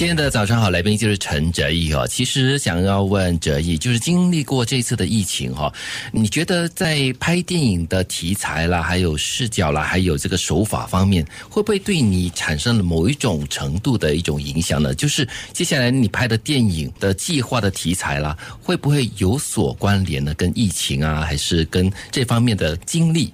今天的早上好来宾就是陈哲毅哦。其实想要问哲毅，就是经历过这次的疫情哈，你觉得在拍电影的题材啦，还有视角啦，还有这个手法方面，会不会对你产生了某一种程度的一种影响呢？就是接下来你拍的电影的计划的题材啦，会不会有所关联呢？跟疫情啊，还是跟这方面的经历？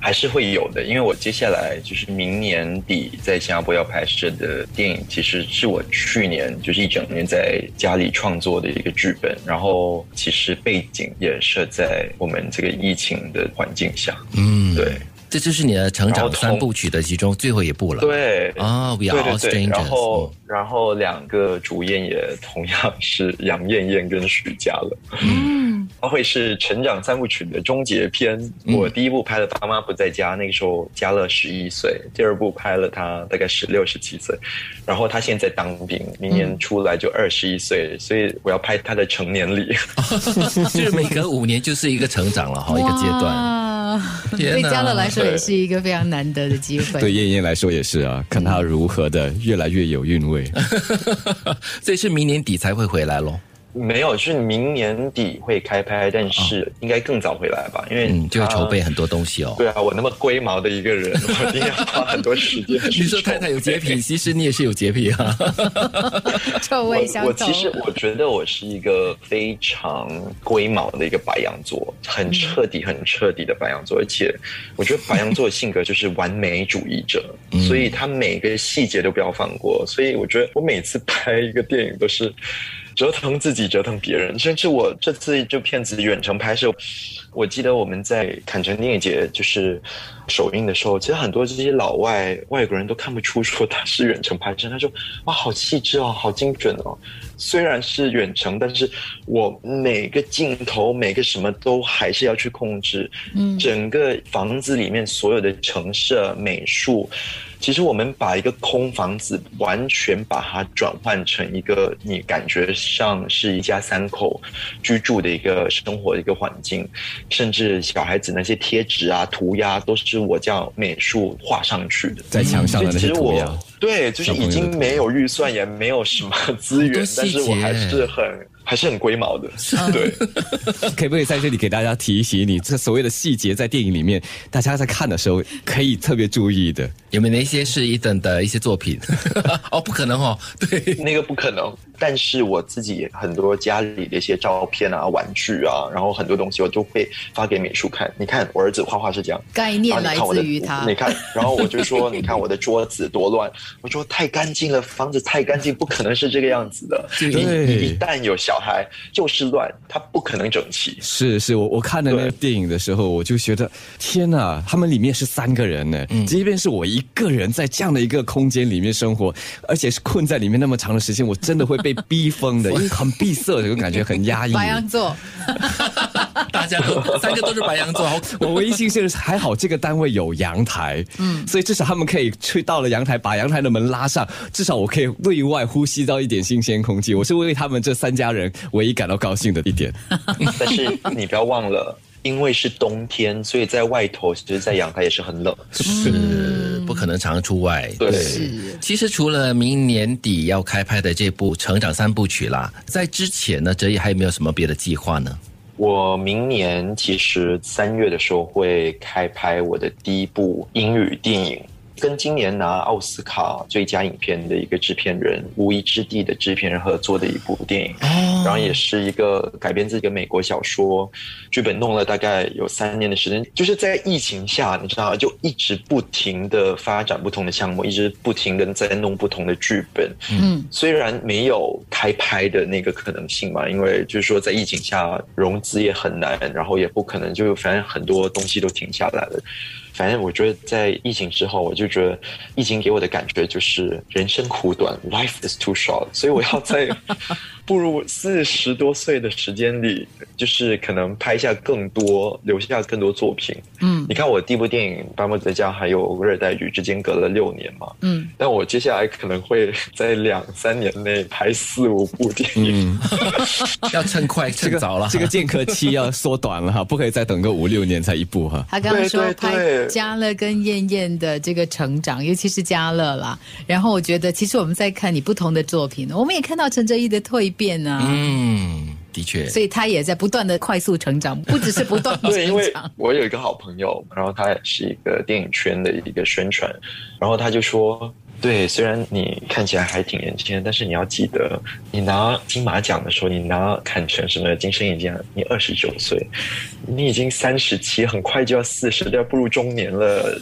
还是会有的，因为我接下来就是明年底在新加坡要拍摄的电影，其实是我去年就是一整年在家里创作的一个剧本，然后其实背景也设在我们这个疫情的环境下，嗯，对。这就是你的成长三部曲的其中最后一部了。对啊，We Are All Strangers。然后，然后两个主演也同样是杨艳艳跟徐佳了。嗯，它会是成长三部曲的终结篇。我第一部拍了爸妈不在家，那个时候嘉乐十一岁；第二部拍了他大概十六、十七岁，然后他现在当兵，明年出来就二十一岁，所以我要拍他的成年礼。就是每隔五年就是一个成长了哈，一个阶段。对嘉乐来说也是一个非常难得的机会。对燕燕来说也是啊，看他如何的越来越有韵味。所以是明年底才会回来喽。没有，是明年底会开拍，但是应该更早回来吧？因为就要筹备很多东西哦。对啊，我那么龟毛的一个人，我一定要花很多时间。你说太太有洁癖，其实你也是有洁癖啊。臭味相投。我其实我觉得我是一个非常龟毛的一个白羊座，很彻底、很彻底的白羊座，而且我觉得白羊座的性格就是完美主义者，所以他每个细节都不要放过。所以我觉得我每次拍一个电影都是。折腾自己，折腾别人，甚至我这次就片子远程拍摄，我记得我们在坎城电影节就是首映的时候，其实很多这些老外外国人都看不出说他是远程拍摄，他说哇，好细致哦，好精准哦。虽然是远程，但是我每个镜头每个什么都还是要去控制，嗯，整个房子里面所有的陈设美术。其实我们把一个空房子完全把它转换成一个你感觉上是一家三口居住的一个生活的一个环境，甚至小孩子那些贴纸啊、涂鸦都是我叫美术画上去的，在墙上的那些涂鸦。对，就是已经没有预算，也没有什么资源，但是我还是很。还是很龟毛的，对。可不可以在这里给大家提醒你，这所谓的细节在电影里面，大家在看的时候可以特别注意的，有没有哪些是一等的一些作品？哦，不可能哦，对，那个不可能。但是我自己很多家里的一些照片啊、玩具啊，然后很多东西我都会发给美术看。你看，我儿子画画是这样，概念来自于他。你看，然后我就说，你看我的桌子多乱，我说太干净了，房子太干净，不可能是这个样子的。你一旦有小孩，就是乱，他不可能整齐。是是，我我看的那个电影的时候，我就觉得天哪，他们里面是三个人呢，即便是我一个人在这样的一个空间里面生活，而且是困在里面那么长的时间，我真的会被。被逼疯的，因为很闭塞，这个感觉很压抑。白羊座，大家都三个都是白羊座。我唯一庆幸是还好这个单位有阳台，嗯，所以至少他们可以去到了阳台，把阳台的门拉上，至少我可以对外呼吸到一点新鲜空气。我是为他们这三家人唯一感到高兴的一点。但是你不要忘了。因为是冬天，所以在外头，其实，在阳台也是很冷，是不可能常出外。对，其实除了明年底要开拍的这部《成长三部曲》啦，在之前呢，哲毅还有没有什么别的计划呢？我明年其实三月的时候会开拍我的第一部英语电影。跟今年拿奥斯卡最佳影片的一个制片人《无依之地》的制片人合作的一部电影，然后也是一个改编自一个美国小说，剧本弄了大概有三年的时间，就是在疫情下，你知道，就一直不停的发展不同的项目，一直不停的在弄不同的剧本。嗯，虽然没有开拍的那个可能性嘛，因为就是说在疫情下融资也很难，然后也不可能，就反正很多东西都停下来了。反正我觉得，在疫情之后，我就觉得疫情给我的感觉就是人生苦短，life is too short，所以我要在步入四十多岁的时间里，就是可能拍下更多，留下更多作品。嗯，你看我第一部电影《巴莫德家》还有《热带雨》之间隔了六年嘛。嗯，但我接下来可能会在两三年内拍四五部电影。要趁快趁早了，这个间隔期要缩短了哈，不可以再等个五六年才一部哈。他刚刚说拍嘉乐跟燕燕的这个成长，尤其是嘉乐啦。然后我觉得，其实我们在看你不同的作品，我们也看到陈哲艺的蜕变啊。嗯，的确，所以他也在不断的快速成长，不只是不断 对，因为我有一个好朋友，然后他也是一个电影圈的一个宣传，然后他就说。对，虽然你看起来还挺年轻，但是你要记得，你拿金马奖的时候，你拿坎城什么金声影奖，你二十九岁，你已经三十七，很快就要四十，要步入中年了。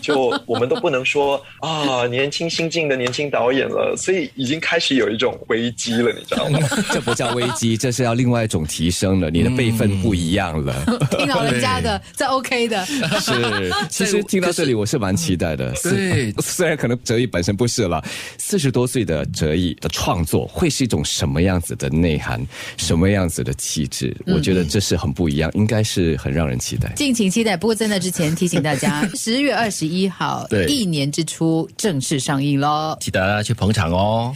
就我们都不能说啊，年轻新晋的年轻导演了，所以已经开始有一种危机了，你知道吗？这不叫危机，这是要另外一种提升了，你的辈分不一样了。听老人家的，这 OK 的。是，其实听到这里我是蛮期待的。对，虽然可能哲一。本身不是了，四十多岁的哲艺的创作会是一种什么样子的内涵，什么样子的气质？我觉得这是很不一样，应该是很让人期待。敬请期待。不过在那之前提醒大家，十月二十一号，一年之初正式上映喽，记得去捧场哦。